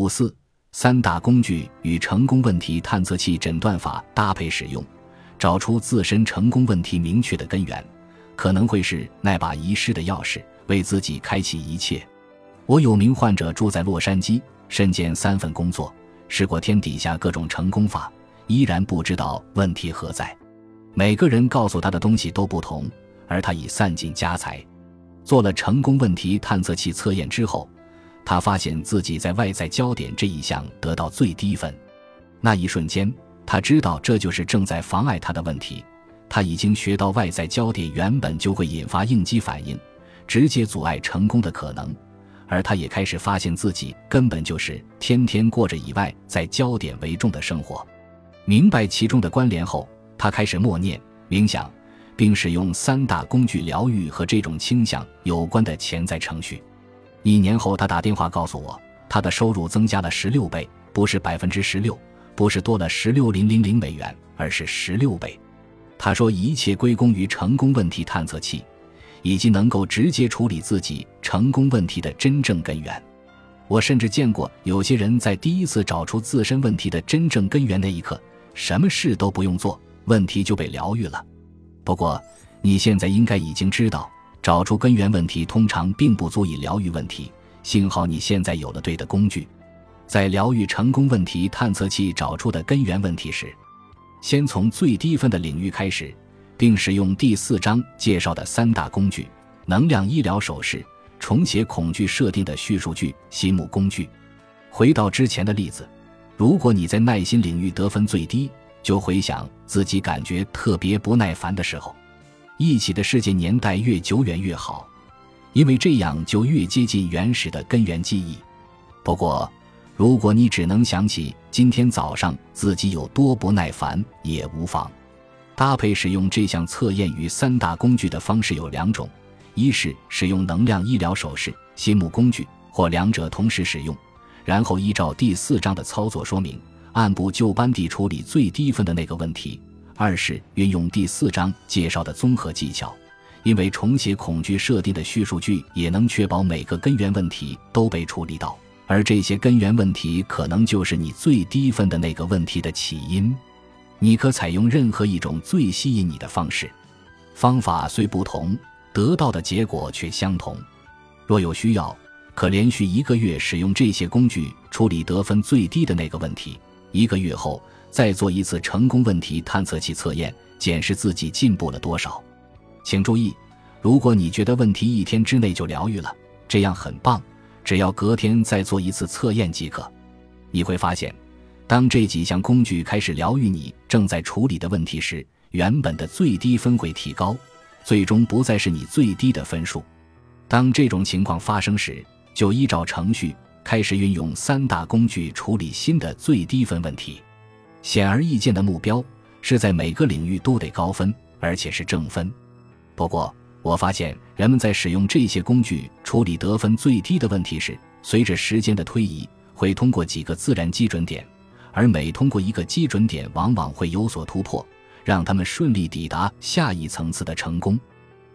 五四三大工具与成功问题探测器诊断法搭配使用，找出自身成功问题明确的根源，可能会是那把遗失的钥匙，为自己开启一切。我有名患者住在洛杉矶，身兼三份工作，试过天底下各种成功法，依然不知道问题何在。每个人告诉他的东西都不同，而他已散尽家财。做了成功问题探测器测验之后。他发现自己在外在焦点这一项得到最低分，那一瞬间，他知道这就是正在妨碍他的问题。他已经学到外在焦点原本就会引发应激反应，直接阻碍成功的可能，而他也开始发现自己根本就是天天过着以外在焦点为重的生活。明白其中的关联后，他开始默念、冥想，并使用三大工具疗愈和这种倾向有关的潜在程序。一年后，他打电话告诉我，他的收入增加了十六倍，不是百分之十六，不是多了十六零零零美元，而是十六倍。他说，一切归功于成功问题探测器，以及能够直接处理自己成功问题的真正根源。我甚至见过有些人在第一次找出自身问题的真正根源那一刻，什么事都不用做，问题就被疗愈了。不过，你现在应该已经知道。找出根源问题通常并不足以疗愈问题，幸好你现在有了对的工具。在疗愈成功问题探测器找出的根源问题时，先从最低分的领域开始，并使用第四章介绍的三大工具：能量医疗手势、重写恐惧设定的叙述句、心目工具。回到之前的例子，如果你在耐心领域得分最低，就回想自己感觉特别不耐烦的时候。一起的世界年代越久远越好，因为这样就越接近原始的根源记忆。不过，如果你只能想起今天早上自己有多不耐烦，也无妨。搭配使用这项测验与三大工具的方式有两种：一是使用能量医疗手势、心目工具，或两者同时使用，然后依照第四章的操作说明，按部就班地处理最低分的那个问题。二是运用第四章介绍的综合技巧，因为重写恐惧设定的叙述句也能确保每个根源问题都被处理到，而这些根源问题可能就是你最低分的那个问题的起因。你可采用任何一种最吸引你的方式，方法虽不同，得到的结果却相同。若有需要，可连续一个月使用这些工具处理得分最低的那个问题。一个月后。再做一次成功问题探测器测验，检视自己进步了多少。请注意，如果你觉得问题一天之内就疗愈了，这样很棒。只要隔天再做一次测验即可。你会发现，当这几项工具开始疗愈你正在处理的问题时，原本的最低分会提高，最终不再是你最低的分数。当这种情况发生时，就依照程序开始运用三大工具处理新的最低分问题。显而易见的目标是在每个领域都得高分，而且是正分。不过，我发现人们在使用这些工具处理得分最低的问题时，随着时间的推移，会通过几个自然基准点，而每通过一个基准点，往往会有所突破，让他们顺利抵达下一层次的成功。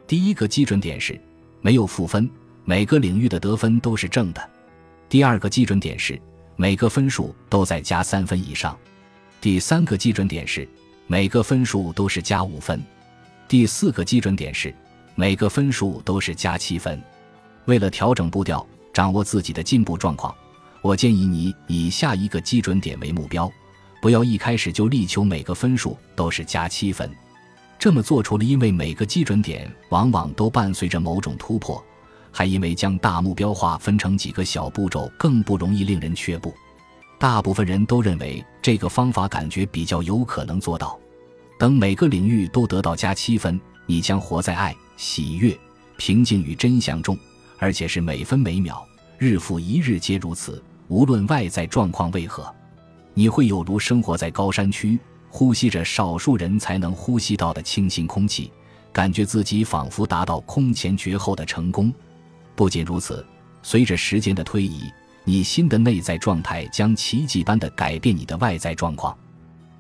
第一个基准点是没有负分，每个领域的得分都是正的；第二个基准点是每个分数都在加三分以上。第三个基准点是，每个分数都是加五分；第四个基准点是，每个分数都是加七分。为了调整步调，掌握自己的进步状况，我建议你以下一个基准点为目标，不要一开始就力求每个分数都是加七分。这么做，除了因为每个基准点往往都伴随着某种突破，还因为将大目标划分成几个小步骤更不容易令人却步。大部分人都认为这个方法感觉比较有可能做到。等每个领域都得到加七分，你将活在爱、喜悦、平静与真相中，而且是每分每秒、日复一日皆如此。无论外在状况为何，你会有如生活在高山区，呼吸着少数人才能呼吸到的清新空气，感觉自己仿佛达到空前绝后的成功。不仅如此，随着时间的推移。你新的内在状态将奇迹般的改变你的外在状况，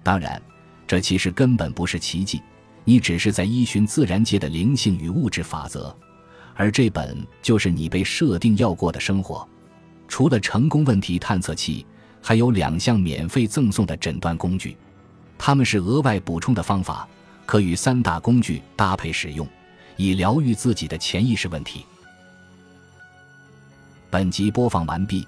当然，这其实根本不是奇迹，你只是在依循自然界的灵性与物质法则，而这本就是你被设定要过的生活。除了成功问题探测器，还有两项免费赠送的诊断工具，它们是额外补充的方法，可与三大工具搭配使用，以疗愈自己的潜意识问题。本集播放完毕，